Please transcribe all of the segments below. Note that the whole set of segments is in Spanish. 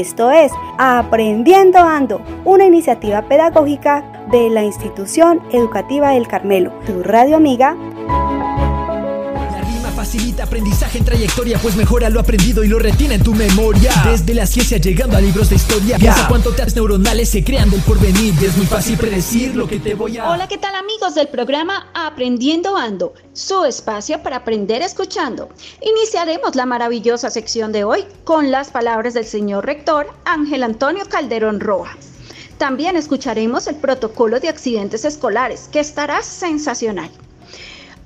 Esto es Aprendiendo Ando, una iniciativa pedagógica de la institución educativa del Carmelo. Tu radio amiga facilita aprendizaje en trayectoria, pues mejora lo aprendido y lo retiene en tu memoria. Desde la ciencia llegando a libros de historia, piensa cuánto tags neuronales se crean del porvenir. es muy fácil predecir lo que te voy a. Hola, ¿qué tal amigos del programa Aprendiendo Ando? Su espacio para aprender escuchando. Iniciaremos la maravillosa sección de hoy con las palabras del señor rector Ángel Antonio Calderón Roa. También escucharemos el protocolo de accidentes escolares, que estará sensacional.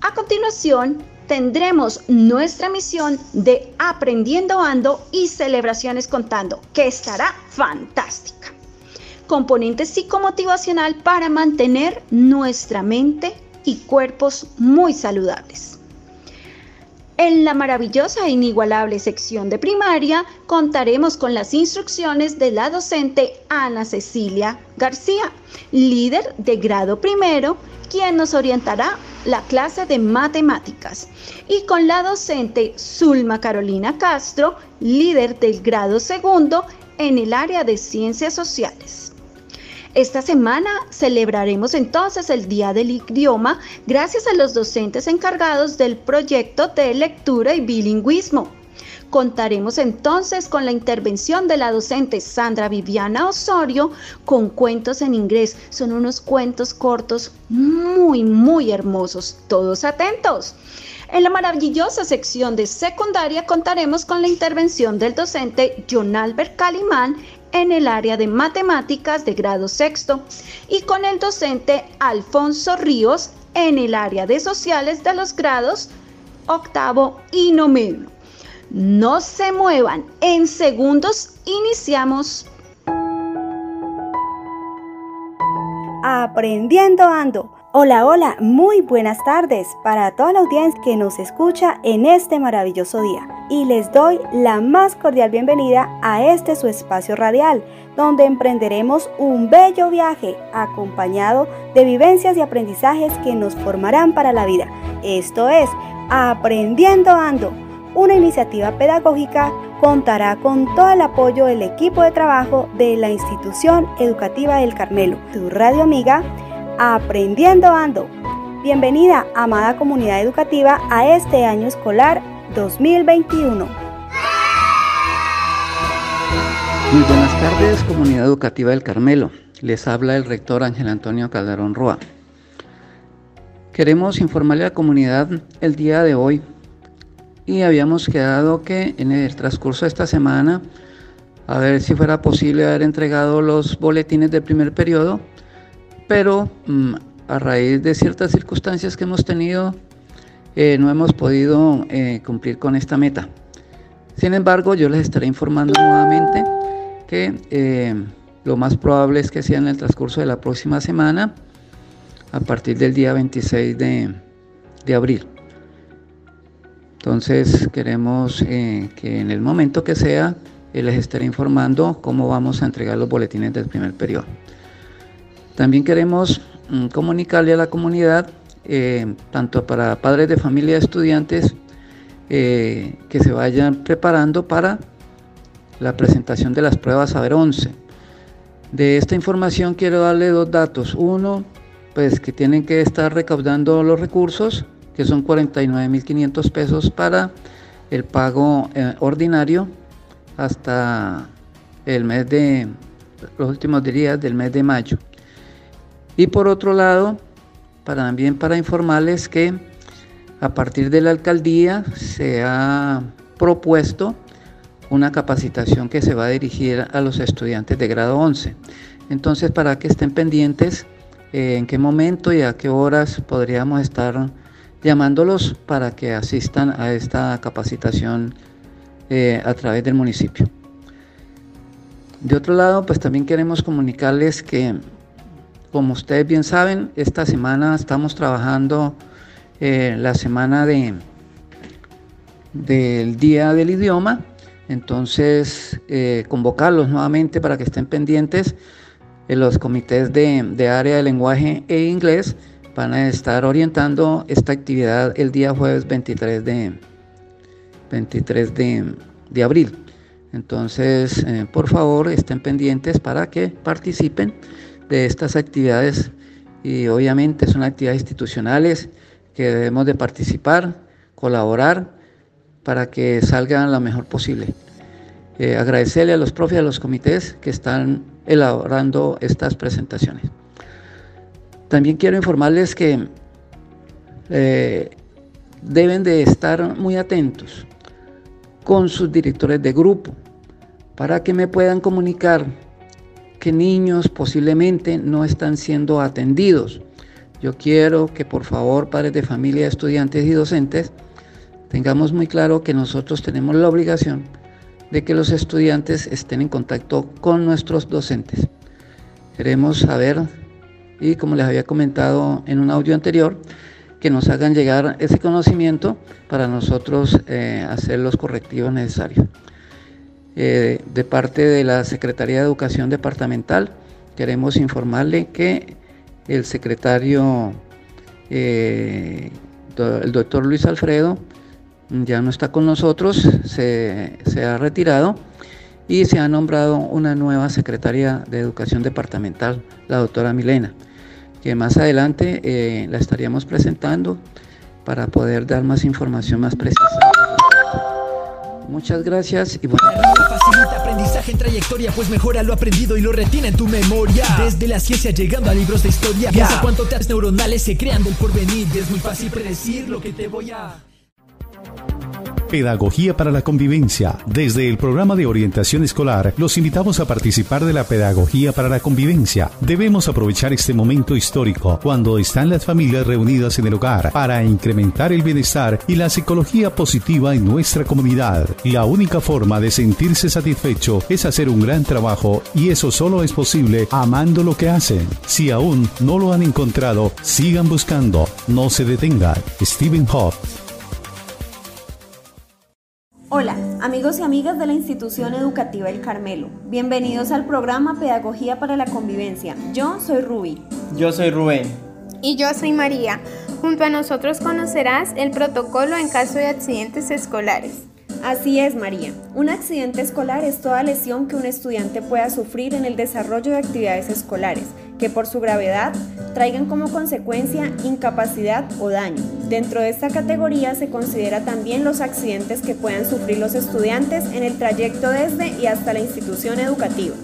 A continuación, tendremos nuestra misión de Aprendiendo Ando y Celebraciones Contando, que estará fantástica. Componente psicomotivacional para mantener nuestra mente y cuerpos muy saludables. En la maravillosa e inigualable sección de primaria contaremos con las instrucciones de la docente Ana Cecilia García, líder de grado primero, quien nos orientará la clase de matemáticas y con la docente Zulma Carolina Castro, líder del grado segundo en el área de ciencias sociales. Esta semana celebraremos entonces el Día del Idioma gracias a los docentes encargados del proyecto de lectura y bilingüismo Contaremos entonces con la intervención de la docente Sandra Viviana Osorio con cuentos en inglés. Son unos cuentos cortos muy, muy hermosos. Todos atentos. En la maravillosa sección de secundaria contaremos con la intervención del docente John Albert Calimán en el área de matemáticas de grado sexto y con el docente Alfonso Ríos en el área de sociales de los grados octavo y noveno. No se muevan. En segundos iniciamos. Aprendiendo Ando. Hola, hola, muy buenas tardes para toda la audiencia que nos escucha en este maravilloso día. Y les doy la más cordial bienvenida a este su espacio radial, donde emprenderemos un bello viaje acompañado de vivencias y aprendizajes que nos formarán para la vida. Esto es Aprendiendo Ando una iniciativa pedagógica contará con todo el apoyo del equipo de trabajo de la institución educativa del Carmelo, tu radio amiga, Aprendiendo Ando. Bienvenida, amada comunidad educativa, a este año escolar 2021. Muy buenas tardes, comunidad educativa del Carmelo. Les habla el rector Ángel Antonio Calderón Roa. Queremos informarle a la comunidad el día de hoy y habíamos quedado que en el transcurso de esta semana, a ver si fuera posible haber entregado los boletines del primer periodo, pero mm, a raíz de ciertas circunstancias que hemos tenido, eh, no hemos podido eh, cumplir con esta meta. Sin embargo, yo les estaré informando nuevamente que eh, lo más probable es que sea en el transcurso de la próxima semana, a partir del día 26 de abril. Entonces queremos que en el momento que sea les estaré informando cómo vamos a entregar los boletines del primer periodo. También queremos mm, comunicarle a la comunidad, eh, tanto para padres de familia estudiantes, que se vayan preparando para la presentación de las pruebas Saber 11. De esta información quiero darle dos datos. Uno, pues que tienen que estar recaudando los recursos que son 49.500 pesos para el pago eh, ordinario hasta el mes de los últimos días del mes de mayo. Y por otro lado, también para informarles que a partir de la alcaldía se ha propuesto una capacitación que se va a dirigir a los estudiantes de grado 11. Entonces, para que estén pendientes eh, en qué momento y a qué horas podríamos estar llamándolos para que asistan a esta capacitación eh, a través del municipio. De otro lado, pues también queremos comunicarles que, como ustedes bien saben, esta semana estamos trabajando eh, la semana de, del Día del Idioma, entonces eh, convocarlos nuevamente para que estén pendientes. En los comités de, de área de lenguaje e inglés van a estar orientando esta actividad el día jueves 23 de, 23 de, abril. Entonces, eh, por favor, estén pendientes para que participen de estas actividades y obviamente son actividades institucionales que debemos de participar, colaborar para que salgan lo mejor posible. Eh, agradecerle a los profes a los comités que están elaborando estas presentaciones. También quiero informarles que eh, deben de estar muy atentos con sus directores de grupo para que me puedan comunicar que niños posiblemente no están siendo atendidos. Yo quiero que por favor padres de familia, estudiantes y docentes tengamos muy claro que nosotros tenemos la obligación de que los estudiantes estén en contacto con nuestros docentes. Queremos saber, y como les había comentado en un audio anterior, que nos hagan llegar ese conocimiento para nosotros eh, hacer los correctivos necesarios. Eh, de parte de la Secretaría de Educación Departamental, queremos informarle que el secretario, eh, el doctor Luis Alfredo, ya no está con nosotros, se, ha retirado y se ha nombrado una nueva secretaria de Educación Departamental, la doctora Milena, que más adelante eh, la estaríamos presentando para poder dar más información más precisa. Muchas gracias y bueno. En trayectoria, pues mejora lo aprendido y lo retiene en tu memoria. Desde la ciencia llegando a libros de historia. Piensa cuánto te neuronales se crean del porvenir. Es muy fácil predecir lo que te voy a. Pedagogía para la Convivencia. Desde el programa de orientación escolar, los invitamos a participar de la Pedagogía para la Convivencia. Debemos aprovechar este momento histórico, cuando están las familias reunidas en el hogar, para incrementar el bienestar y la psicología positiva en nuestra comunidad. La única forma de sentirse satisfecho es hacer un gran trabajo y eso solo es posible amando lo que hacen. Si aún no lo han encontrado, sigan buscando, no se detengan. Stephen Hoff Hola, amigos y amigas de la institución educativa El Carmelo. Bienvenidos al programa Pedagogía para la Convivencia. Yo soy Ruby. Yo soy Rubén. Y yo soy María. Junto a nosotros conocerás el protocolo en caso de accidentes escolares. Así es, María. Un accidente escolar es toda lesión que un estudiante pueda sufrir en el desarrollo de actividades escolares, que por su gravedad traigan como consecuencia incapacidad o daño. Dentro de esta categoría se considera también los accidentes que puedan sufrir los estudiantes en el trayecto desde y hasta la institución educativa.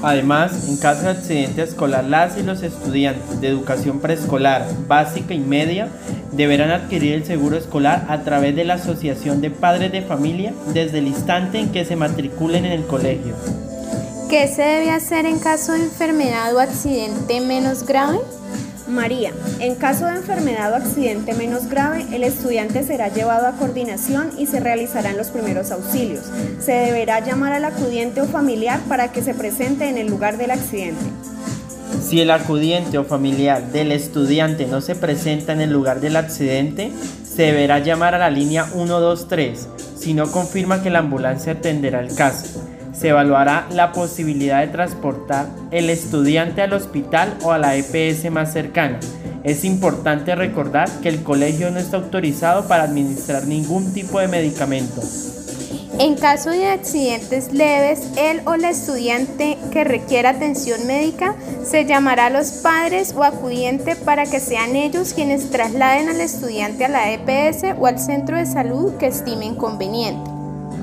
Además, en caso de accidente escolar, las y los estudiantes de educación preescolar, básica y media deberán adquirir el seguro escolar a través de la Asociación de Padres de Familia desde el instante en que se matriculen en el colegio. ¿Qué se debe hacer en caso de enfermedad o accidente menos grave? María, en caso de enfermedad o accidente menos grave, el estudiante será llevado a coordinación y se realizarán los primeros auxilios. Se deberá llamar al acudiente o familiar para que se presente en el lugar del accidente. Si el acudiente o familiar del estudiante no se presenta en el lugar del accidente, se deberá llamar a la línea 123 si no confirma que la ambulancia atenderá el caso. Se evaluará la posibilidad de transportar el estudiante al hospital o a la EPS más cercana. Es importante recordar que el colegio no está autorizado para administrar ningún tipo de medicamento. En caso de accidentes leves, el o la estudiante que requiera atención médica se llamará a los padres o acudiente para que sean ellos quienes trasladen al estudiante a la EPS o al centro de salud que estimen conveniente.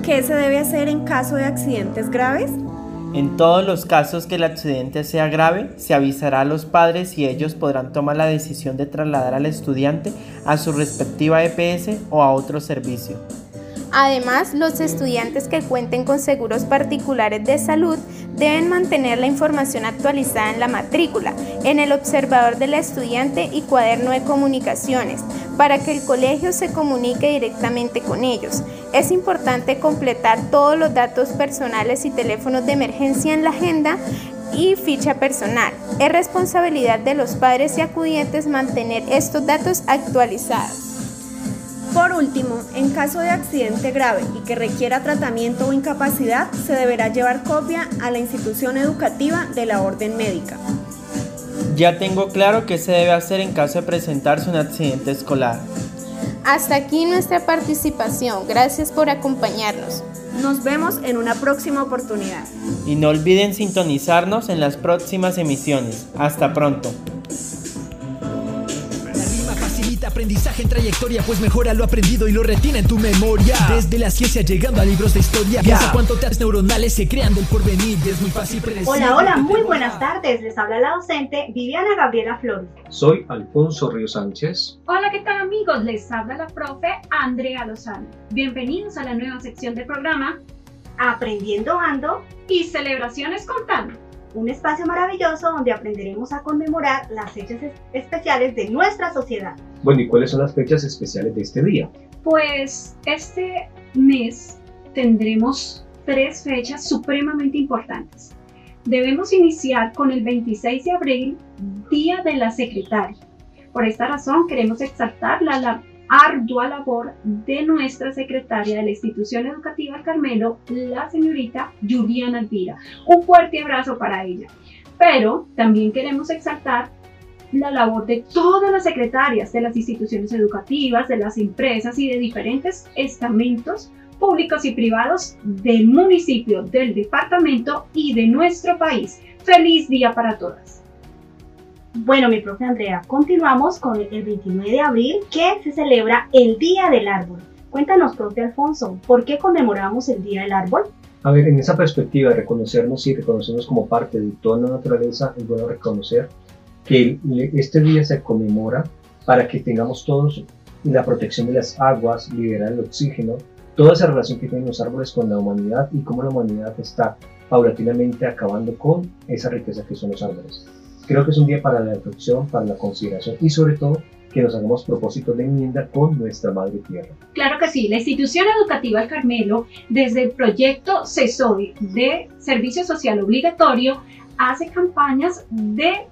¿Qué se debe hacer en caso de accidentes graves? En todos los casos que el accidente sea grave, se avisará a los padres y ellos podrán tomar la decisión de trasladar al estudiante a su respectiva EPS o a otro servicio. Además, los estudiantes que cuenten con seguros particulares de salud deben mantener la información actualizada en la matrícula, en el observador del estudiante y cuaderno de comunicaciones, para que el colegio se comunique directamente con ellos. Es importante completar todos los datos personales y teléfonos de emergencia en la agenda y ficha personal. Es responsabilidad de los padres y acudientes mantener estos datos actualizados. Por último, en caso de accidente grave y que requiera tratamiento o incapacidad, se deberá llevar copia a la institución educativa de la orden médica. Ya tengo claro qué se debe hacer en caso de presentarse un accidente escolar. Hasta aquí nuestra participación. Gracias por acompañarnos. Nos vemos en una próxima oportunidad. Y no olviden sintonizarnos en las próximas emisiones. Hasta pronto aprendizaje en trayectoria, pues mejora lo aprendido y lo retiene en tu memoria. Desde la ciencia llegando a libros de historia. Piensa cuánto tags neuronales se crean del porvenir. Es muy fácil predecir. Hola, hola, muy buenas tardes. Les habla la docente Viviana Gabriela Flores. Soy Alfonso Río Sánchez. Hola, ¿qué tal amigos? Les habla la profe Andrea Lozano. Bienvenidos a la nueva sección del programa Aprendiendo Ando y Celebraciones Contando un espacio maravilloso donde aprenderemos a conmemorar las fechas especiales de nuestra sociedad. Bueno, ¿y cuáles son las fechas especiales de este día? Pues este mes tendremos tres fechas supremamente importantes. Debemos iniciar con el 26 de abril, Día de la Secretaria. Por esta razón queremos exaltar la, ardua labor de nuestra secretaria de la institución educativa Carmelo, la señorita Juliana Alvira. Un fuerte abrazo para ella. Pero también queremos exaltar la labor de todas las secretarias de las instituciones educativas, de las empresas y de diferentes estamentos públicos y privados del municipio, del departamento y de nuestro país. Feliz día para todas. Bueno, mi profe Andrea, continuamos con el 29 de abril que se celebra el Día del Árbol. Cuéntanos, profe Alfonso, ¿por qué conmemoramos el Día del Árbol? A ver, en esa perspectiva de reconocernos y reconocernos como parte de toda la naturaleza, es bueno reconocer que este día se conmemora para que tengamos todos la protección de las aguas, liberar el oxígeno, toda esa relación que tienen los árboles con la humanidad y cómo la humanidad está paulatinamente acabando con esa riqueza que son los árboles. Creo que es un día para la reflexión, para la consideración y sobre todo que nos hagamos propósitos de enmienda con nuestra madre tierra. Claro que sí, la institución educativa El Carmelo, desde el proyecto CESOI de Servicio Social Obligatorio, hace campañas de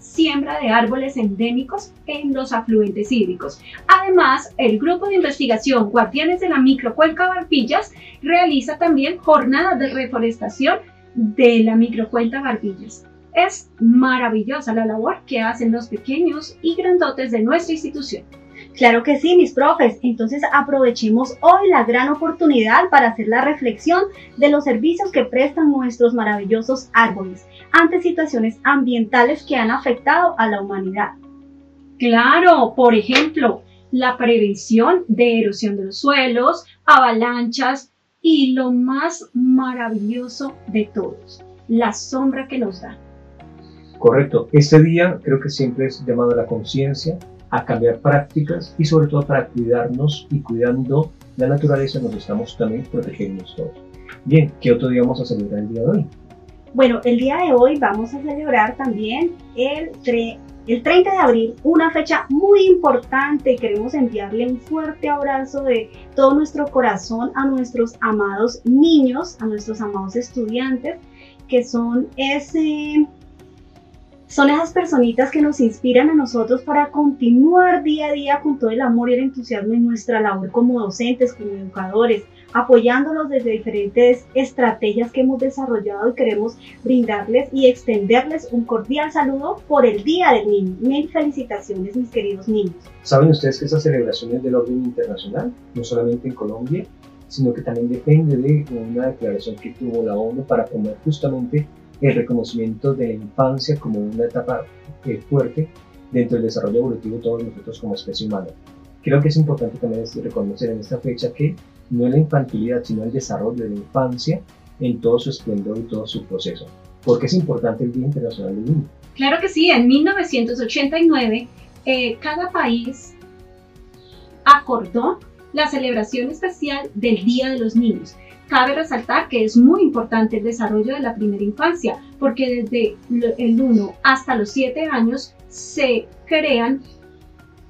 siembra de árboles endémicos en los afluentes hídricos. Además, el grupo de investigación Guardianes de la Microcuenca Barbillas realiza también jornadas de reforestación de la microcuenca Barbillas. Es maravillosa la labor que hacen los pequeños y grandotes de nuestra institución. Claro que sí, mis profes. Entonces aprovechemos hoy la gran oportunidad para hacer la reflexión de los servicios que prestan nuestros maravillosos árboles ante situaciones ambientales que han afectado a la humanidad. Claro, por ejemplo, la prevención de erosión de los suelos, avalanchas y lo más maravilloso de todos, la sombra que nos da. Correcto. Este día creo que siempre es llamado a la conciencia, a cambiar prácticas y sobre todo para cuidarnos y cuidando la naturaleza nos estamos también protegiendo todos. Bien, ¿qué otro día vamos a celebrar el día de hoy? Bueno, el día de hoy vamos a celebrar también el, el 30 de abril, una fecha muy importante. Queremos enviarle un fuerte abrazo de todo nuestro corazón a nuestros amados niños, a nuestros amados estudiantes, que son ese son esas personitas que nos inspiran a nosotros para continuar día a día con todo el amor y el entusiasmo en nuestra labor como docentes, como educadores, apoyándolos desde diferentes estrategias que hemos desarrollado y queremos brindarles y extenderles un cordial saludo por el Día del Niño. Mil felicitaciones, mis queridos niños. ¿Saben ustedes que esas celebraciones del orden internacional, no solamente en Colombia, sino que también depende de una declaración que tuvo la ONU para promover justamente el reconocimiento de la infancia como una etapa eh, fuerte dentro del desarrollo evolutivo de todos nosotros como especie humana. Creo que es importante también reconocer en esta fecha que no es la infantilidad, sino el desarrollo de la infancia en todo su esplendor y todo su proceso. porque es importante el Día Internacional del Niño? Claro que sí, en 1989 eh, cada país acordó la celebración especial del Día de los Niños. Cabe resaltar que es muy importante el desarrollo de la primera infancia, porque desde el 1 hasta los 7 años se crean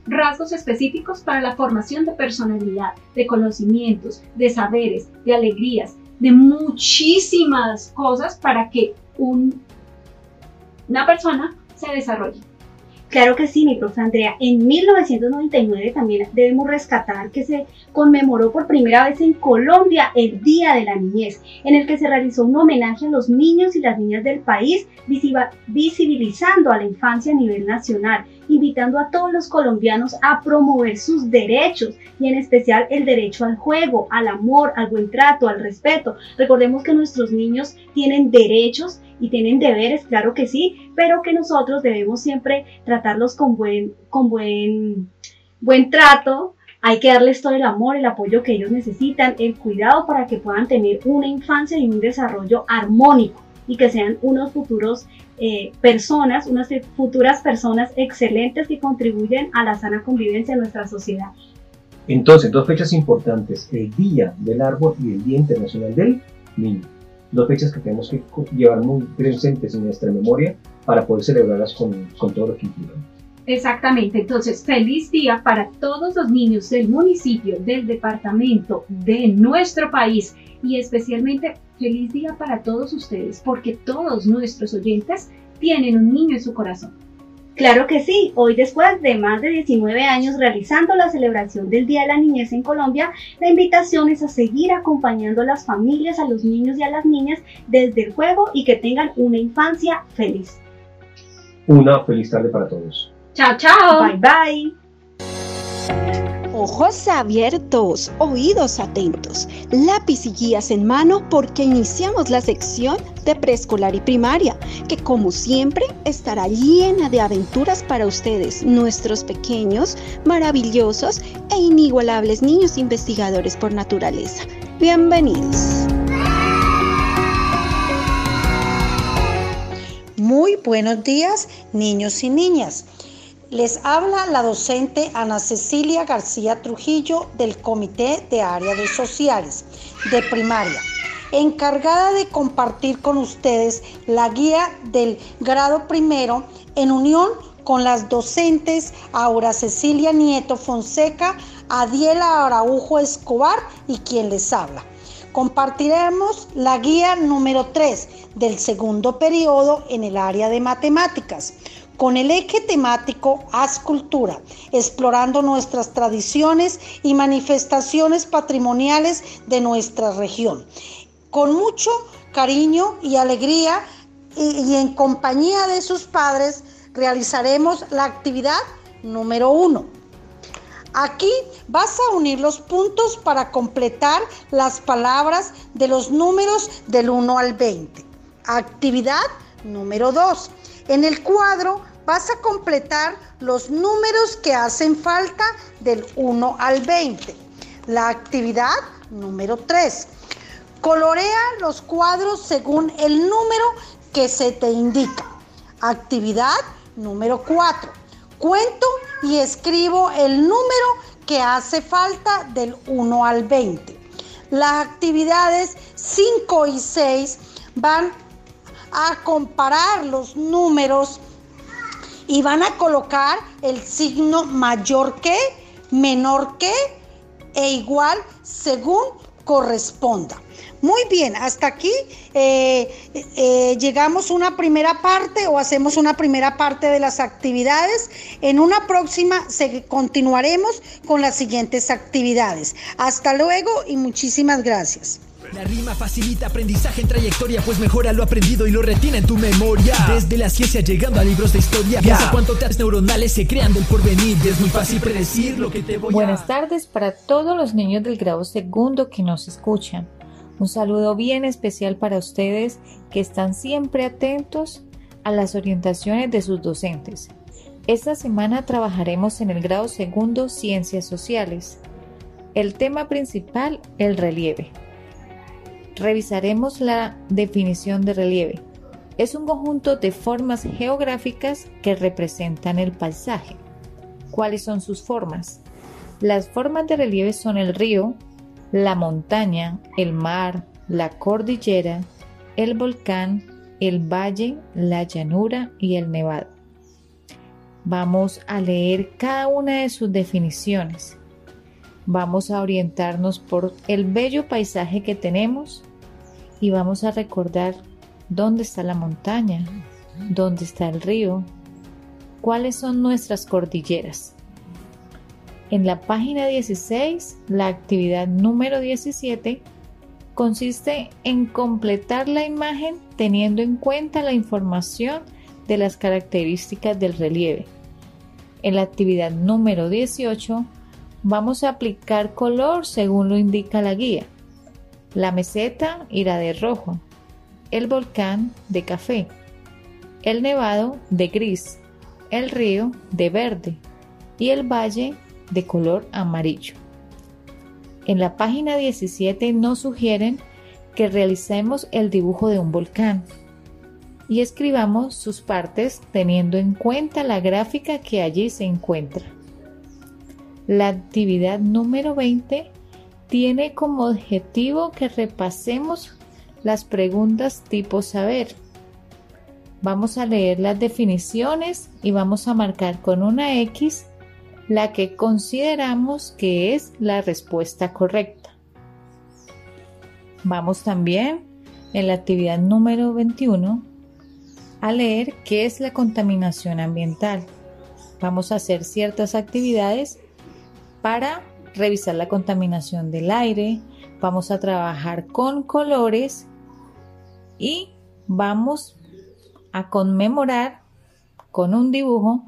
rasgos específicos para la formación de personalidad, de conocimientos, de saberes, de alegrías, de muchísimas cosas para que una persona se desarrolle. Claro que sí, mi profe Andrea. En 1999 también debemos rescatar que se conmemoró por primera vez en Colombia el Día de la Niñez, en el que se realizó un homenaje a los niños y las niñas del país, visibilizando a la infancia a nivel nacional, invitando a todos los colombianos a promover sus derechos y en especial el derecho al juego, al amor, al buen trato, al respeto. Recordemos que nuestros niños tienen derechos y tienen deberes, claro que sí, pero que nosotros debemos siempre tratarlos con buen, con buen, buen trato. Hay que darles todo el amor, el apoyo que ellos necesitan, el cuidado para que puedan tener una infancia y un desarrollo armónico y que sean unos futuros eh, personas, unas futuras personas excelentes que contribuyen a la sana convivencia en nuestra sociedad. Entonces, dos fechas importantes, el Día del Árbol y el Día Internacional del Niño dos fechas que tenemos que llevar muy presentes en nuestra memoria para poder celebrarlas con, con todo lo que implican. Exactamente, entonces feliz día para todos los niños del municipio, del departamento, de nuestro país y especialmente feliz día para todos ustedes porque todos nuestros oyentes tienen un niño en su corazón. Claro que sí, hoy después de más de 19 años realizando la celebración del Día de la Niñez en Colombia, la invitación es a seguir acompañando a las familias, a los niños y a las niñas desde el juego y que tengan una infancia feliz. Una feliz tarde para todos. Chao, chao. Bye, bye. Ojos abiertos, oídos atentos, lápiz y guías en mano porque iniciamos la sección de preescolar y primaria, que como siempre estará llena de aventuras para ustedes, nuestros pequeños, maravillosos e inigualables niños investigadores por naturaleza. Bienvenidos. Muy buenos días, niños y niñas. Les habla la docente Ana Cecilia García Trujillo del Comité de Áreas de Sociales de Primaria, encargada de compartir con ustedes la guía del grado primero en unión con las docentes Aura Cecilia Nieto Fonseca, Adiela Araujo Escobar y quien les habla. Compartiremos la guía número 3 del segundo periodo en el área de matemáticas con el eje temático Haz Cultura, explorando nuestras tradiciones y manifestaciones patrimoniales de nuestra región. Con mucho cariño y alegría y, en compañía de sus padres realizaremos la actividad número uno. Aquí vas a unir los puntos para completar las palabras de los números del 1 al 20. Actividad número 2. En el cuadro vas a completar los números que hacen falta del 1 al 20. La actividad número 3. Colorea los cuadros según el número que se te indica. Actividad número 4. Cuento y escribo el número que hace falta del 1 al 20. Las actividades 5 y 6 van a comparar los números y van a colocar el signo mayor que, menor que e igual según corresponda. Muy bien, hasta aquí eh, eh, llegamos una primera parte o hacemos una primera parte de las actividades. En una próxima continuaremos con las siguientes actividades. Hasta luego y muchísimas gracias. La rima facilita aprendizaje en trayectoria, pues mejora lo aprendido y lo retiene en tu memoria. Desde la ciencia llegando a libros de historia, piensa cuánto tags neuronales se crean del porvenir. es muy fácil predecir lo que te voy Buenas tardes para todos los niños del grado segundo que nos escuchan. Un saludo bien especial para ustedes que están siempre atentos a las orientaciones de sus docentes. Esta semana trabajaremos en el grado segundo Ciencias Sociales. El tema principal, el relieve. Revisaremos la definición de relieve. Es un conjunto de formas geográficas que representan el paisaje. ¿Cuáles son sus formas? Las formas de relieve son el río, la montaña, el mar, la cordillera, el volcán, el valle, la llanura y el nevado. Vamos a leer cada una de sus definiciones vamos a orientarnos por el bello paisaje que tenemos y vamos a recordar dónde está la montaña, dónde está el río, cuáles son nuestras cordilleras. En la página 16, la actividad número 17 consiste en completar la imagen teniendo en cuenta la información de las características del relieve. En la actividad número 18 vamos a aplicar color según lo indica la guía. La meseta irá de rojo, el volcán de café, el nevado de gris, el río de verde y el valle de color amarillo. En la página 17 nos sugieren que realicemos el dibujo de un volcán y escribamos sus partes teniendo en cuenta la gráfica que allí se encuentra. La actividad número 20 tiene como objetivo que repasemos las preguntas tipo saber. Vamos a leer las definiciones y vamos a marcar con una X la que consideramos que es la respuesta correcta. Vamos también en la actividad número 21 a leer qué es la contaminación ambiental. Vamos a hacer ciertas actividades para revisar la contaminación del aire, vamos a trabajar con colores y vamos a conmemorar con un dibujo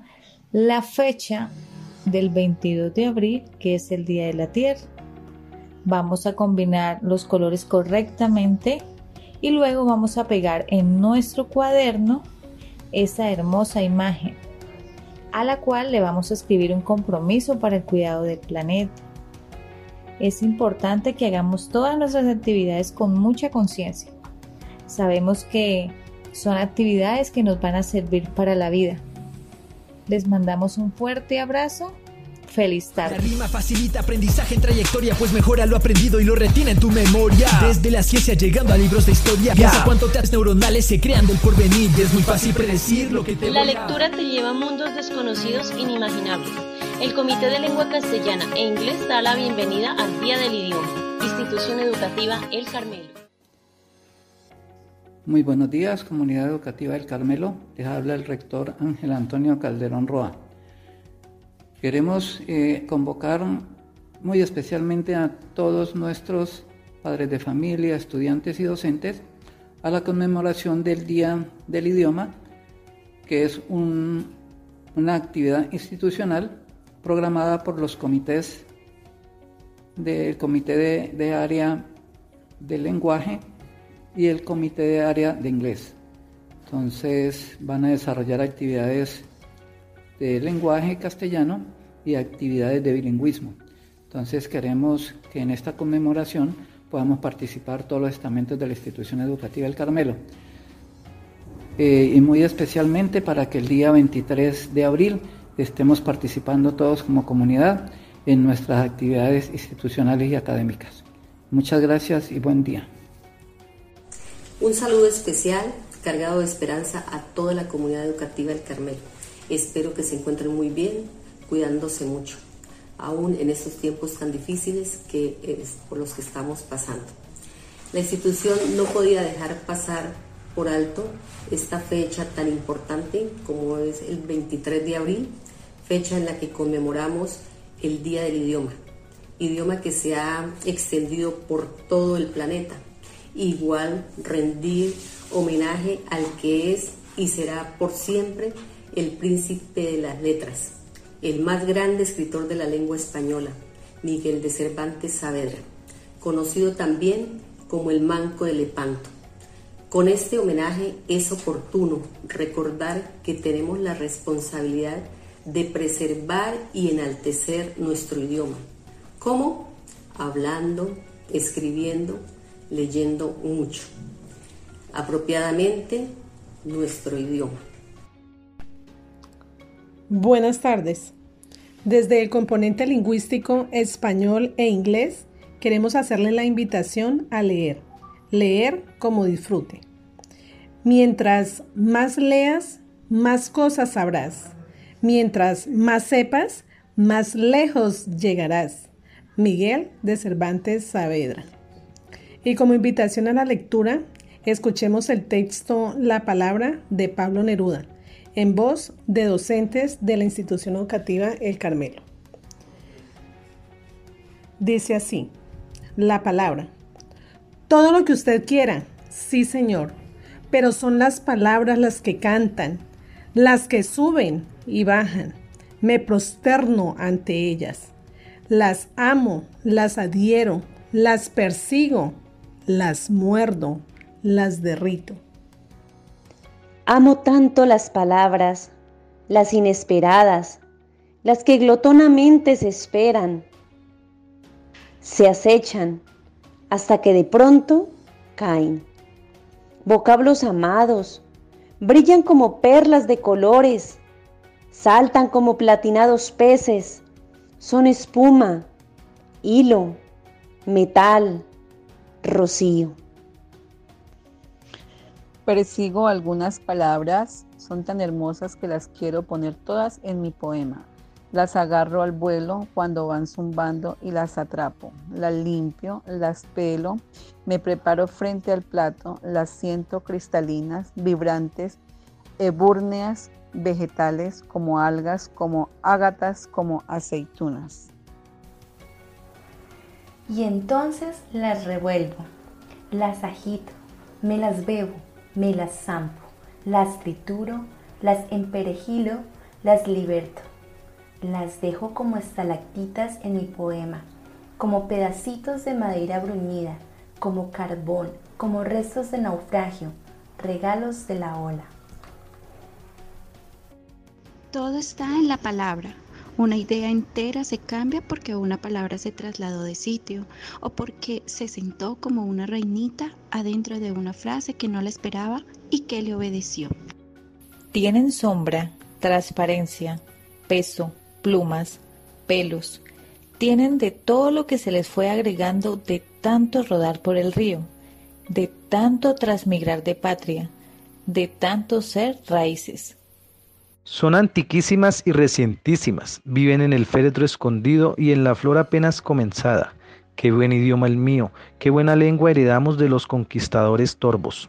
la fecha del 22 de abril, que es el Día de la Tierra. Vamos a combinar los colores correctamente y luego vamos a pegar en nuestro cuaderno esa hermosa imagen, a la cual le vamos a escribir un compromiso para el cuidado del planeta. Es importante que hagamos todas nuestras actividades con mucha conciencia. Sabemos que son actividades que nos van a servir para la vida les mandamos un fuerte abrazo. Feliz tarde. La rima facilita aprendizaje en trayectoria, pues mejora lo aprendido y lo retiene en tu memoria. Desde la ciencia llegando a libros de historia. Piensa cuánto teas neuronales se crean del porvenir. Es muy fácil predecir lo que te La lectura te lleva a mundos desconocidos inimaginables. El Comité de Lengua Castellana e Inglés da la bienvenida al Día del Idioma. Institución Educativa El Carmelo. Muy buenos días, comunidad educativa del Carmelo. Les habla el rector Ángel Antonio Calderón Roa. Queremos eh, convocar muy especialmente a todos nuestros padres de familia, estudiantes y docentes a la conmemoración del Día del Idioma, que es una actividad institucional programada por los comités del Comité de Área del Lenguaje y el comité de área de inglés. Entonces van a desarrollar actividades de lenguaje castellano y actividades de bilingüismo. Entonces queremos que en esta conmemoración podamos participar todos los estamentos de la institución educativa del Carmelo. Eh, y muy especialmente para que el día 23 de abril estemos participando todos como comunidad en nuestras actividades institucionales y académicas. Muchas gracias y buen día. Un saludo especial cargado de esperanza a toda la comunidad educativa del Carmelo. Espero que se encuentren muy bien, cuidándose mucho, aún en estos tiempos tan difíciles que es por los que estamos pasando. La institución no podía dejar pasar por alto esta fecha tan importante como es el 23 de abril, fecha en la que conmemoramos el Día del Idioma, idioma que se ha extendido por todo el planeta igual rendir homenaje al que es y será por siempre el príncipe de las letras, el más grande escritor de la lengua española, Miguel de Cervantes Saavedra, conocido también como el Manco de Lepanto. Con este homenaje es oportuno recordar que tenemos la responsabilidad de preservar y enaltecer nuestro idioma. ¿Cómo? Hablando, escribiendo, leyendo mucho, apropiadamente nuestro idioma. Buenas tardes. Desde el componente lingüístico español e inglés, queremos hacerle la invitación a leer. Leer como disfrute. Mientras más leas, más cosas sabrás. Mientras más sepas, más lejos llegarás. Miguel de Cervantes Saavedra. Y como invitación a la lectura, escuchemos el texto La palabra de Pablo Neruda, en voz de docentes de la institución educativa El Carmelo. Dice así, la palabra. Todo lo que usted quiera, sí señor, pero son las palabras las que cantan, las que suben y bajan. Me prosterno ante ellas. Las amo, las adhiero, las persigo, las muerdo, las derrito. Amo tanto las palabras, las inesperadas, las que glotonamente se esperan, se acechan hasta que de pronto caen. Vocablos amados, brillan como perlas de colores, saltan como platinados peces, son espuma, hilo, metal, rocío. Persigo algunas palabras, son tan hermosas que las quiero poner todas en mi poema. Las agarro al vuelo cuando van zumbando y las atrapo. Las limpio, las pelo, me preparo frente al plato, las siento cristalinas, vibrantes, ebúrneas, vegetales como algas, como ágatas, como aceitunas. Y entonces las revuelvo, las agito, me las bebo, me las zampo, las trituro, las emperejilo, las liberto las dejo como estalactitas en mi poema, como pedacitos de madera bruñida, como carbón, como restos de naufragio, regalos de la ola. Todo está en la palabra. Una idea entera se cambia porque una palabra se trasladó de sitio o porque se sentó como una reinita adentro de una frase que no la esperaba y que le obedeció. Tienen sombra, transparencia, peso, plumas, pelos, tienen de todo lo que se les fue agregando de tanto rodar por el río, de tanto transmigrar de patria, de tanto ser raíces. Son antiquísimas y recientísimas, viven en el féretro escondido y en la flor apenas comenzada. Qué buen idioma el mío, qué buena lengua heredamos de los conquistadores torbos.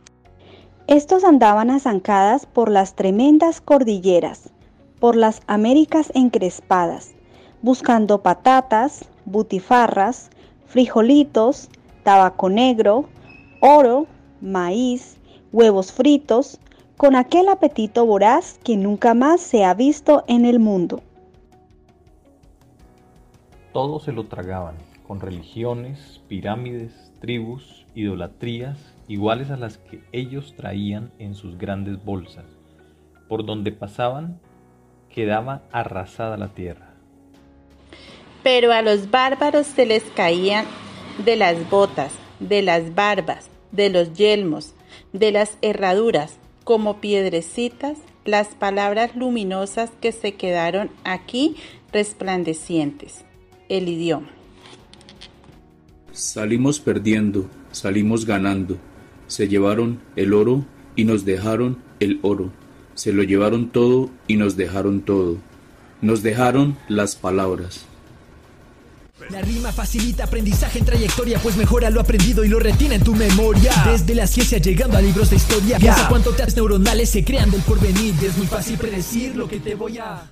Estos andaban a zancadas por las tremendas cordilleras, por las Américas encrespadas, buscando patatas, butifarras, frijolitos, tabaco negro, oro, maíz, huevos fritos, con aquel apetito voraz que nunca más se ha visto en el mundo. Todo se lo tragaban, con religiones, pirámides, tribus, idolatrías, iguales a las que ellos traían en sus grandes bolsas. Por donde pasaban, quedaba arrasada la tierra. Pero a los bárbaros se les caían de las botas, de las barbas, de los yelmos, de las herraduras, como piedrecitas, las palabras luminosas que se quedaron aquí resplandecientes, el idioma. Salimos perdiendo, salimos ganando, se llevaron el oro y nos dejaron el oro se lo llevaron todo y nos dejaron todo. Nos dejaron las palabras. La rima facilita aprendizaje en trayectoria, pues mejora lo aprendido y lo retiene en tu memoria. Desde la ciencia llegando a libros de historia, piensa cuánto neuronales se crean del porvenir. Es muy fácil predecir lo que te voy a.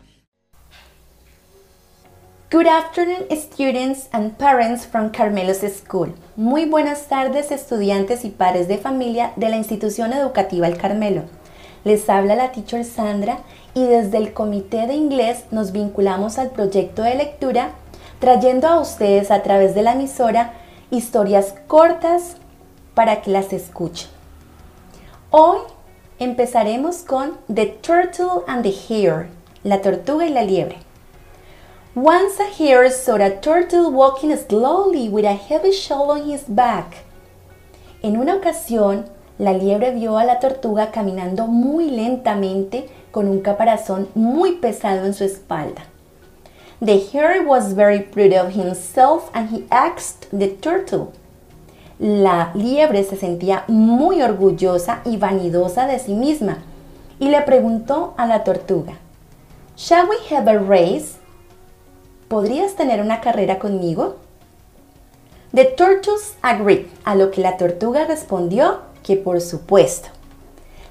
Good afternoon, students and parents from Carmelos School. Muy buenas tardes, estudiantes y padres de familia de la institución educativa El Carmelo. Les habla la teacher Sandra y desde el comité de inglés nos vinculamos al proyecto de lectura trayendo a ustedes a través de la emisora historias cortas para que las escuchen. Hoy empezaremos con The Turtle and the Hare, la tortuga y la liebre. Once a hare saw a turtle walking slowly with a heavy shell on his back. En una ocasión, la liebre vio a la tortuga caminando muy lentamente con un caparazón muy pesado en su espalda. The hare was very proud of himself and he asked the turtle. La liebre se sentía muy orgullosa y vanidosa de sí misma y le preguntó a la tortuga, Shall we have a race? ¿Podrías tener una carrera conmigo? The turtles agreed, a lo que la tortuga respondió que por supuesto.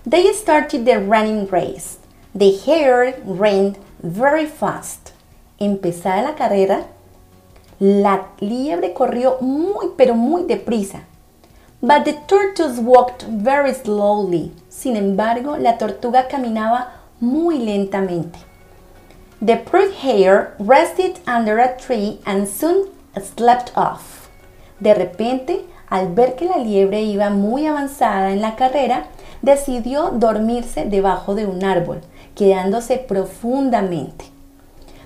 They started the running race. The hare ran very fast. Empezada la carrera, la liebre corrió muy pero muy deprisa. But the tortoise walked very slowly. Sin embargo, la tortuga caminaba muy lentamente. The prude hare rested under a tree and soon slept off. De repente, al ver que la liebre iba muy avanzada en la carrera, decidió dormirse debajo de un árbol, quedándose profundamente.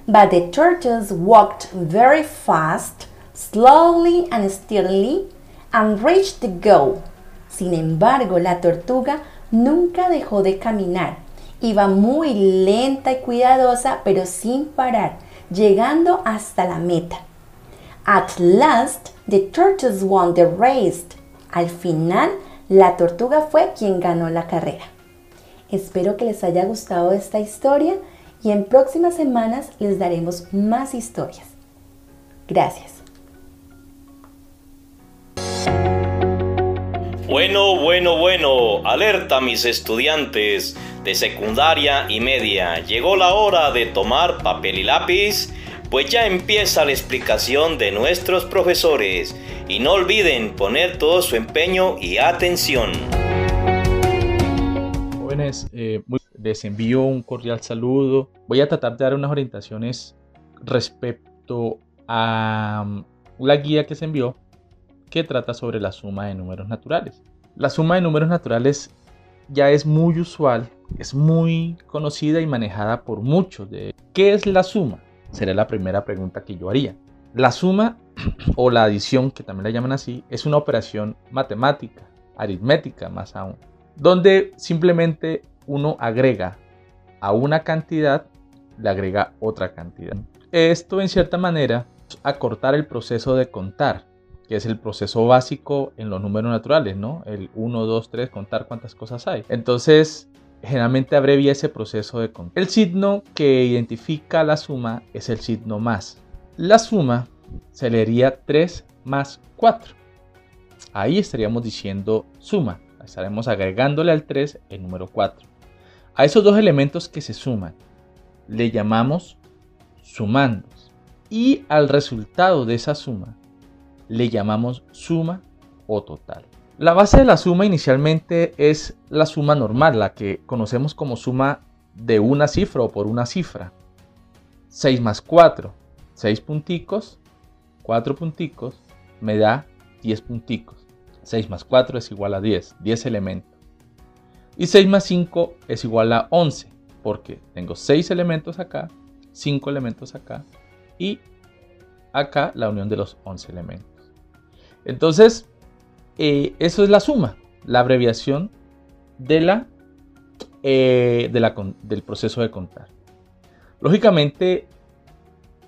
But the tortoise walked very fast, slowly and steadily, and reached the goal. Sin embargo, la tortuga nunca dejó de caminar. Iba muy lenta y cuidadosa, pero sin parar, llegando hasta la meta. At last, the tortoise won the race. Al final, la tortuga fue quien ganó la carrera. Espero que les haya gustado esta historia y en próximas semanas les daremos más historias. Gracias. Bueno, bueno, bueno, alerta mis estudiantes de secundaria y media. Llegó la hora de tomar papel y lápiz, pues ya empieza la explicación de nuestros profesores. Y no olviden poner todo su empeño y atención. Jóvenes, eh, les envío un cordial saludo. Voy a tratar de dar unas orientaciones respecto a mm, la guía que se envió que trata sobre la suma de números naturales. La suma de números naturales ya es muy usual, es muy conocida y manejada por muchos. De... ¿Qué es la suma? Será la primera pregunta que yo haría. La suma o la adición, que también la llaman así, es una operación matemática, aritmética más aún, donde simplemente uno agrega a una cantidad, le agrega otra cantidad. Esto en cierta manera acortar el proceso de contar que es el proceso básico en los números naturales, ¿no? El 1, 2, 3, contar cuántas cosas hay. Entonces, generalmente abrevia ese proceso de contar. El signo que identifica la suma es el signo más. La suma se leería 3 más 4. Ahí estaríamos diciendo suma. Estaremos agregándole al 3 el número 4. A esos dos elementos que se suman le llamamos sumandos. Y al resultado de esa suma le llamamos suma o total. La base de la suma inicialmente es la suma normal, la que conocemos como suma de una cifra o por una cifra. 6 más 4, 6 punticos, 4 punticos, me da 10 punticos. 6 más 4 es igual a 10, 10 elementos. Y 6 más 5 es igual a 11, porque tengo 6 elementos acá, 5 elementos acá y acá la unión de los 11 elementos. Entonces, eh, eso es la suma, la abreviación de la, eh, del proceso de contar. Lógicamente,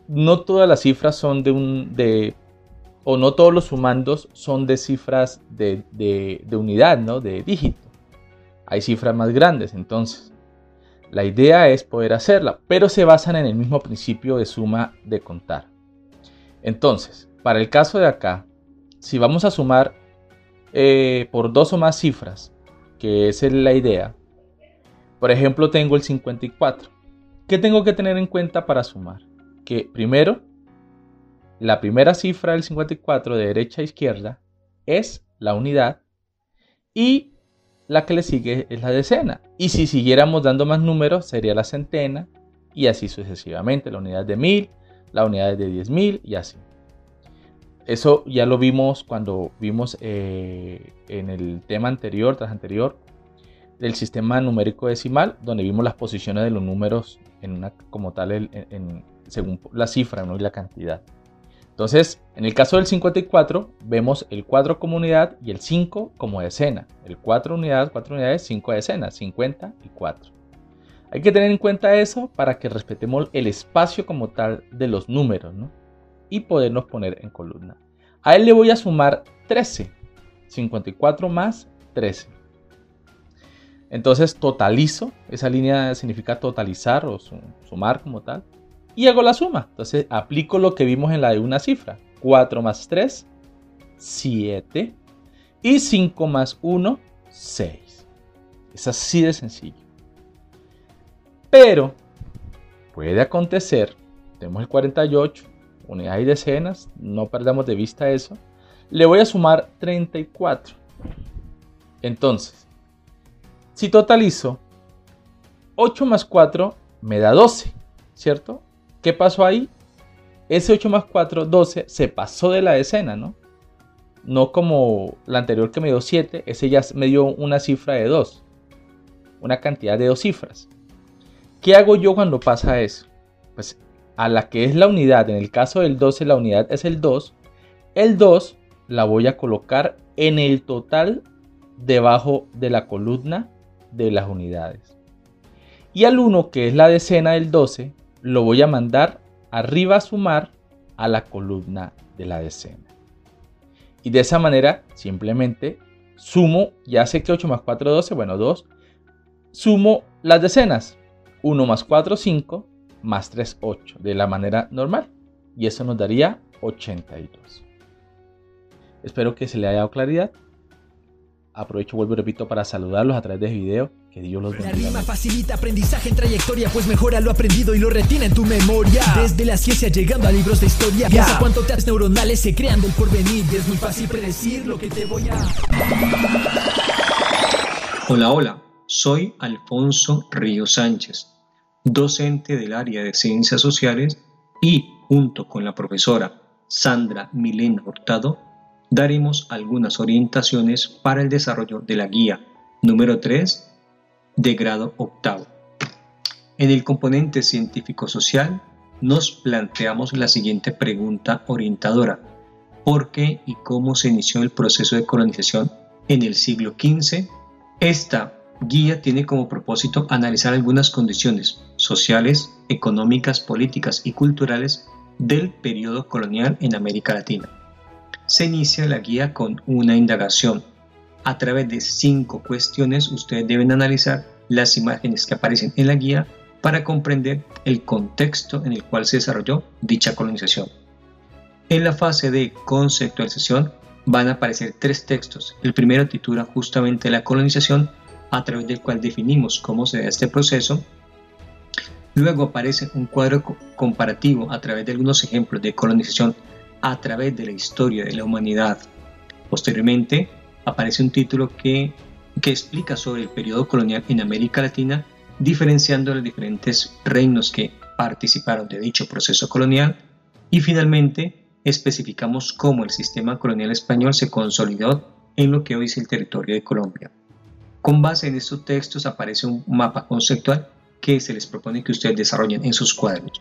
no todas las cifras son de un, de, o no todos los sumandos son de cifras de, de unidad. De dígito. Hay cifras más grandes, entonces. La idea es poder hacerla, pero se basan en el mismo principio de suma de contar. Entonces, para el caso de acá, si vamos a sumar eh, por dos o más cifras, que es la idea, por ejemplo tengo el 54. ¿Qué tengo que tener en cuenta para sumar? Que primero, la primera cifra del 54 de derecha a izquierda es la unidad y la que le sigue es la decena. Y si siguiéramos dando más números sería la centena y así sucesivamente. La unidad de mil, la unidad de 10.000 y así. Eso ya lo vimos cuando vimos eh, en el tema anterior, tras anterior, del sistema numérico decimal, donde vimos las posiciones de los números en una, como tal, según la cifra ¿no? y la cantidad. Entonces, en el caso del 54, vemos el 4 como unidad y el 5 como decena. El 4 unidades, 4 unidades, 5 decenas, 50 y 4. Hay que tener en cuenta eso para que respetemos el espacio como tal de los números, ¿no? y podernos poner en columna. A él le voy a sumar 13. 54 más 13. Entonces totalizo, esa línea significa totalizar o sumar como tal, y hago la suma. Entonces aplico lo que vimos en la de una cifra. 4 más 3, 7. Y 5 más 1, 6. Es así de sencillo. Pero puede acontecer, tenemos el 48, unidades y decenas, no perdamos de vista eso. Le voy a sumar 34. Entonces, si totalizo 8 más 4 me da 12, ¿cierto? ¿Qué pasó ahí? Ese 8 más 4, 12, se pasó de la decena, ¿no? No como la anterior que me dio 7, ese ya me dio una cifra de 2. Una cantidad de dos cifras. ¿Qué hago yo cuando pasa eso? Pues a la que es la unidad, en el caso del 12 la unidad es el 2, el 2 la voy a colocar en el total debajo de la columna de las unidades. Y al 1, que es la decena del 12, lo voy a mandar arriba a sumar a la columna de la decena. Y de esa manera simplemente sumo, ya sé que 8 más 4, 12, bueno, 2. Sumo las decenas. 1 más 4, 5 más 3, 8, de la manera normal. Y eso nos daría 82. Espero que se le haya dado claridad. Aprovecho, vuelvo y repito, para saludarlos a través de este video. Que Dios los bendiga. La rima facilita aprendizaje en trayectoria, pues mejora lo aprendido y lo retiene en tu memoria. Desde la ciencia llegando a libros de historia. Piensa cuánto tags neuronales se crean del porvenir. Y es muy fácil predecir lo que te voy a. Hola, hola. Soy Alfonso Río Sánchez docente del área de Ciencias Sociales y, junto con la profesora Sandra Milena Hurtado, daremos algunas orientaciones para el desarrollo de la guía número 3 de grado octavo. En el componente científico-social nos planteamos la siguiente pregunta orientadora. ¿Por qué y cómo se inició el proceso de colonización en el siglo XV? Esta guía tiene como propósito analizar algunas condiciones sociales, económicas, políticas y culturales del periodo colonial en América Latina. Se inicia la guía con una indagación. A través de cinco cuestiones ustedes deben analizar las imágenes que aparecen en la guía para comprender el contexto en el cual se desarrolló dicha colonización. En la fase de conceptualización van a aparecer tres textos. El primero titula justamente la colonización a través del cual definimos cómo se da este proceso. Luego aparece un cuadro comparativo a través de algunos ejemplos de colonización a través de la historia de la humanidad. Posteriormente aparece un título que, que explica sobre el periodo colonial en América Latina, diferenciando los diferentes reinos que participaron de dicho proceso colonial. Y finalmente especificamos cómo el sistema colonial español se consolidó en lo que hoy es el territorio de Colombia. Con base en estos textos aparece un mapa conceptual que se les propone que ustedes desarrollen en sus cuadernos.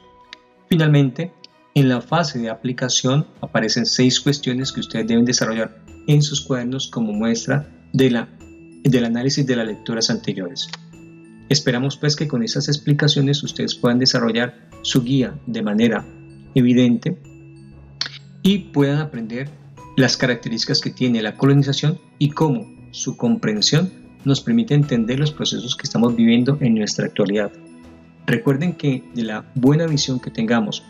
Finalmente, en la fase de aplicación aparecen seis cuestiones que ustedes deben desarrollar en sus cuadernos como muestra de la, del análisis de las lecturas anteriores. Esperamos pues que con esas explicaciones ustedes puedan desarrollar su guía de manera evidente y puedan aprender las características que tiene la colonización y cómo su comprensión nos permite entender los procesos que estamos viviendo en nuestra actualidad. Recuerden que de la buena visión que tengamos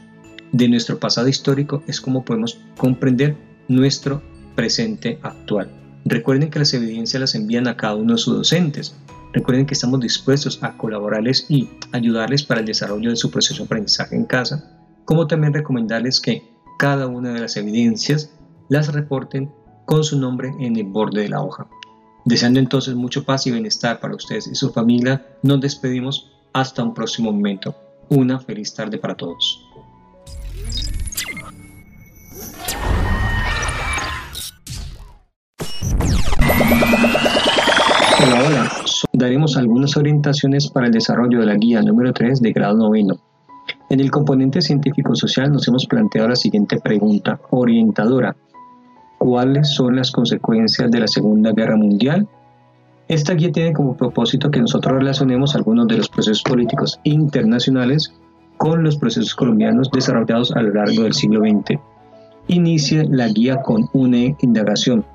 de nuestro pasado histórico es como podemos comprender nuestro presente actual. Recuerden que las evidencias las envían a cada uno de sus docentes. Recuerden que estamos dispuestos a colaborarles y ayudarles para el desarrollo de su proceso de aprendizaje en casa, como también recomendarles que cada una de las evidencias las reporten con su nombre en el borde de la hoja. Deseando entonces mucho paz y bienestar para ustedes y su familia, nos despedimos hasta un próximo momento. Una feliz tarde para todos. Hola. Daremos algunas orientaciones para el desarrollo de la guía número 3 de grado noveno. En el componente científico-social nos hemos planteado la siguiente pregunta orientadora cuáles son las consecuencias de la Segunda Guerra Mundial. Esta guía tiene como propósito que nosotros relacionemos algunos de los procesos políticos internacionales con los procesos colombianos desarrollados a lo largo del siglo XX. Inicia la guía con una indagación,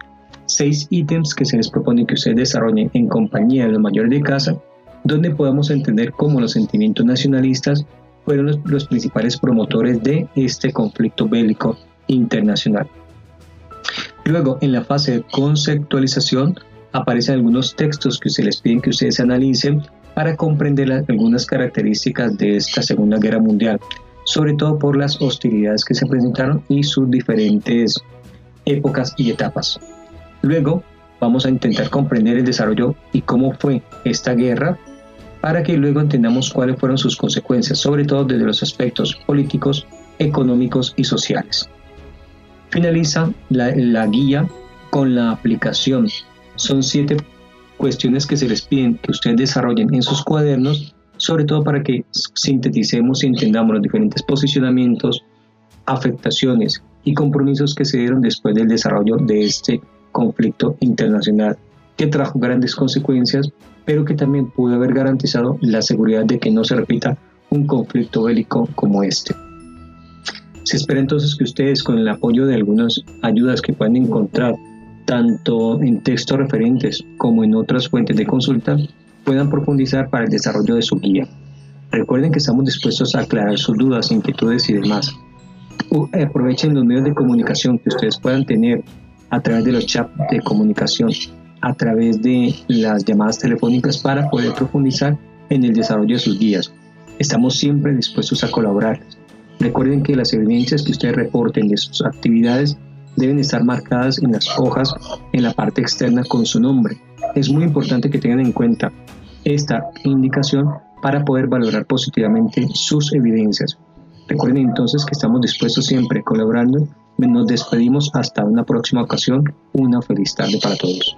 seis ítems que se les propone que ustedes desarrollen en compañía de los mayores de casa, donde podamos entender cómo los sentimientos nacionalistas fueron los, principales promotores de este conflicto bélico internacional. Luego, en la fase de conceptualización, aparecen algunos textos que se les piden que ustedes analicen para comprender algunas características de esta Segunda Guerra Mundial, sobre todo por las hostilidades que se presentaron y sus diferentes épocas y etapas. Luego vamos a intentar comprender el desarrollo y cómo fue esta guerra para que luego entendamos cuáles fueron sus consecuencias, sobre todo desde los aspectos políticos, económicos y sociales. Finaliza la, guía con la aplicación. Son siete cuestiones que se les piden que ustedes desarrollen en sus cuadernos, sobre todo para que sinteticemos y entendamos los diferentes posicionamientos, afectaciones y compromisos que se dieron después del desarrollo de este conflicto internacional que trajo grandes consecuencias, pero que también pudo haber garantizado la seguridad de que no se repita un conflicto bélico como este. Se espera entonces que ustedes, con el apoyo de algunas ayudas que puedan encontrar, tanto en textos referentes como en otras fuentes de consulta, puedan profundizar para el desarrollo de su guía. Recuerden que estamos dispuestos a aclarar sus dudas, inquietudes y demás. Aprovechen los medios de comunicación que ustedes puedan tener a través de los chats de comunicación, a través de las llamadas telefónicas para poder profundizar en el desarrollo de sus guías. Estamos siempre dispuestos a colaborar. Recuerden que las evidencias que ustedes reporten de sus actividades deben estar marcadas en las hojas en la parte externa con su nombre. Es muy importante que tengan en cuenta esta indicación para poder valorar positivamente sus evidencias. Recuerden entonces que estamos dispuestos siempre colaborando nos despedimos hasta una próxima ocasión. Una feliz tarde para todos.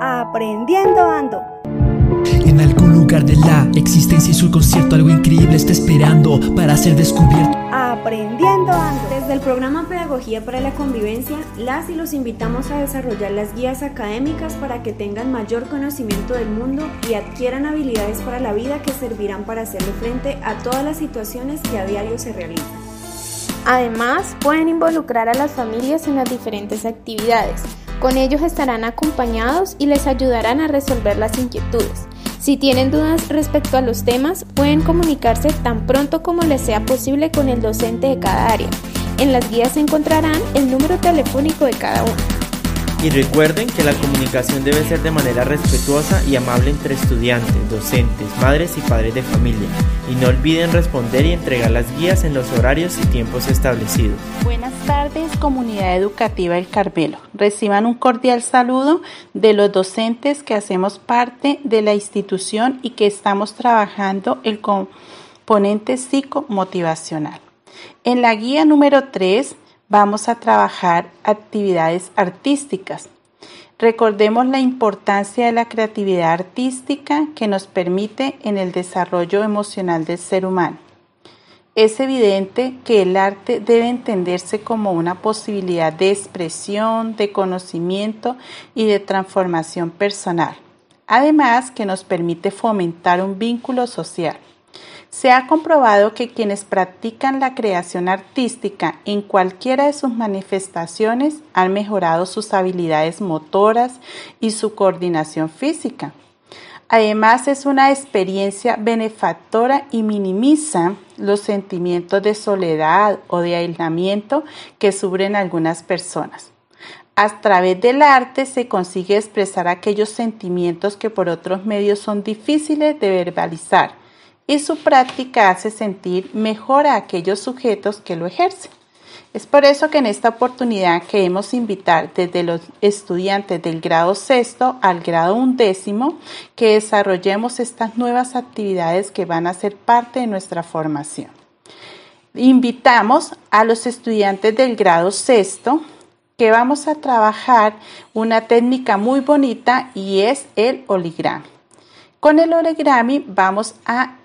Aprendiendo ando. En algún lugar de la existencia y su concierto algo increíble está esperando para ser descubierto. Aprendiendo ando. Desde el programa Pedagogía para la Convivencia, las y los invitamos a desarrollar las guías académicas para que tengan mayor conocimiento del mundo y adquieran habilidades para la vida que servirán para hacerle frente a todas las situaciones que a diario se realizan. Además, pueden involucrar a las familias en las diferentes actividades. Con ellos estarán acompañados y les ayudarán a resolver las inquietudes. Si tienen dudas respecto a los temas, pueden comunicarse tan pronto como les sea posible con el docente de cada área. En las guías encontrarán el número telefónico de cada uno. Y recuerden que la comunicación debe ser de manera respetuosa y amable entre estudiantes, docentes, madres y padres de familia. Y no olviden responder y entregar las guías en los horarios y tiempos establecidos. Buenas tardes, comunidad educativa El Carmelo. Reciban un cordial saludo de los docentes que hacemos parte de la institución y que estamos trabajando el componente psicomotivacional. En la guía número 3 vamos a trabajar actividades artísticas. Recordemos la importancia de la creatividad artística que nos permite en el desarrollo emocional del ser humano. Es evidente que el arte debe entenderse como una posibilidad de expresión, de conocimiento y de transformación personal. Además que nos permite fomentar un vínculo social. Se ha comprobado que quienes practican la creación artística en cualquiera de sus manifestaciones han mejorado sus habilidades motoras y su coordinación física. Además es una experiencia benefactora y minimiza los sentimientos de soledad o de aislamiento que sufren algunas personas. A través del arte se consigue expresar aquellos sentimientos que por otros medios son difíciles de verbalizar y su práctica hace sentir mejor a aquellos sujetos que lo ejercen. Es por eso que en esta oportunidad queremos invitar desde los estudiantes del grado sexto al grado undécimo que desarrollemos estas nuevas actividades que van a ser parte de nuestra formación. Invitamos a los estudiantes del grado sexto que vamos a trabajar una técnica muy bonita y es el oligrami. Con el oligrami vamos a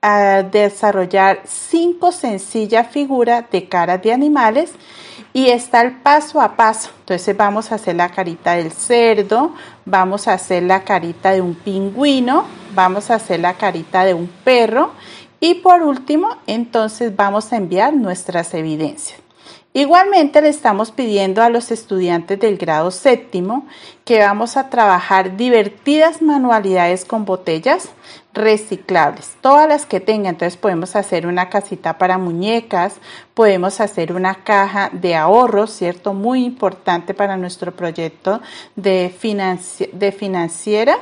a desarrollar cinco sencillas figuras de caras de animales y está el paso a paso. Entonces vamos a hacer la carita del cerdo, vamos a hacer la carita de un pingüino, vamos a hacer la carita de un perro y por último entonces vamos a enviar nuestras evidencias. Igualmente le estamos pidiendo a los estudiantes del grado séptimo que vamos a trabajar divertidas manualidades con botellas reciclables, todas las que tengan. Entonces podemos hacer una casita para muñecas, podemos hacer una caja de ahorros, ¿cierto? Muy importante para nuestro proyecto de, de financiera.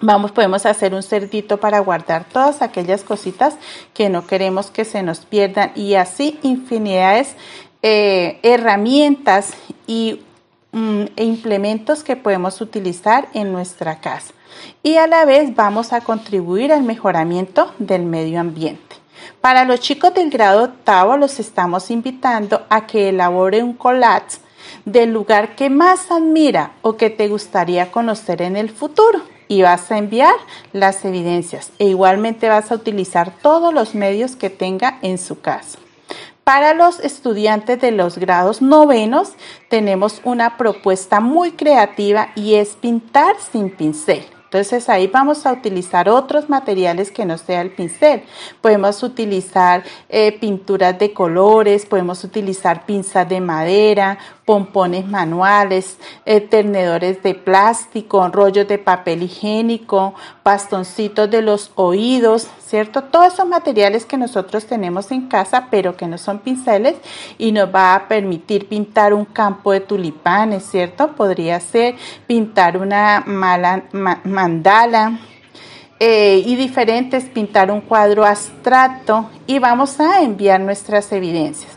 Vamos, podemos hacer un cerdito para guardar todas aquellas cositas que no queremos que se nos pierdan y así infinidades eh, herramientas y mm, implementos que podemos utilizar en nuestra casa. Y a la vez vamos a contribuir al mejoramiento del medio ambiente. Para los chicos del grado octavo los estamos invitando a que elabore un collage del lugar que más admira o que te gustaría conocer en el futuro y vas a enviar las evidencias e igualmente vas a utilizar todos los medios que tenga en su casa. Para los estudiantes de los grados novenos tenemos una propuesta muy creativa y es pintar sin pincel. Entonces ahí vamos a utilizar otros materiales que no sea el pincel. Podemos utilizar eh, pinturas de colores, podemos utilizar pinzas de madera, pompones manuales, eh, tenedores de plástico, rollos de papel higiénico, bastoncitos de los oídos, ¿cierto? Todos esos materiales que nosotros tenemos en casa, pero que no son pinceles y nos va a permitir pintar un campo de tulipanes, ¿cierto? Podría ser pintar una mala, mandala. Eh, y diferentes, pintar un cuadro abstracto y vamos a enviar nuestras evidencias.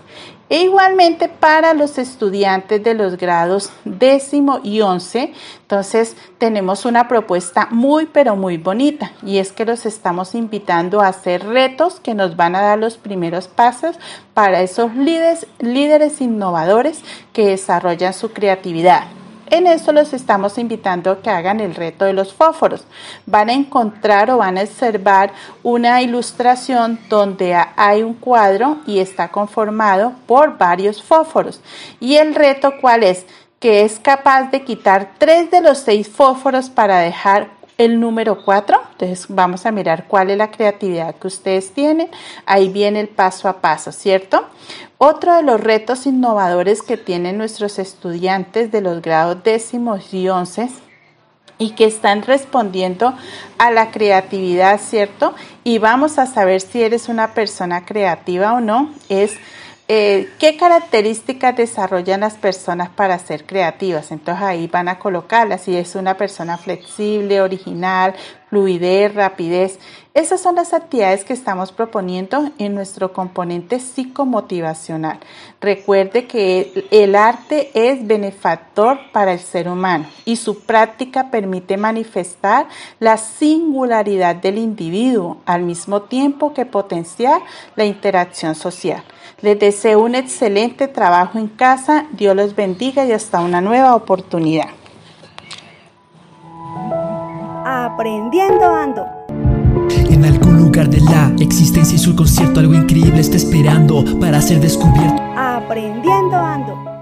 E igualmente para los estudiantes de los grados décimo y once, entonces tenemos una propuesta muy pero muy bonita y es que los estamos invitando a hacer retos que nos van a dar los primeros pasos para esos líderes, líderes innovadores que desarrollan su creatividad. En esto los estamos invitando a que hagan el reto de los fósforos. Van a encontrar o van a observar una ilustración donde hay un cuadro y está conformado por varios fósforos. ¿Y el reto cuál es? Que es capaz de quitar tres de los seis fósforos para dejar el número 4. Entonces vamos a mirar cuál es la creatividad que ustedes tienen. Ahí viene el paso a paso, ¿cierto? Otro de los retos innovadores que tienen nuestros estudiantes de los grados décimos y once y que están respondiendo a la creatividad, ¿cierto? Y vamos a saber si eres una persona creativa o no, es eh, qué características desarrollan las personas para ser creativas. Entonces ahí van a colocarlas. Si es una persona flexible, original, fluidez, rapidez. Esas son las actividades que estamos proponiendo en nuestro componente psicomotivacional. Recuerde que el arte es benefactor para el ser humano y su práctica permite manifestar la singularidad del individuo al mismo tiempo que potenciar la interacción social. Les deseo un excelente trabajo en casa. Dios los bendiga y hasta una nueva oportunidad. Aprendiendo ando. En algún lugar de la existencia y su concierto algo increíble está esperando para ser descubierto. Aprendiendo ando.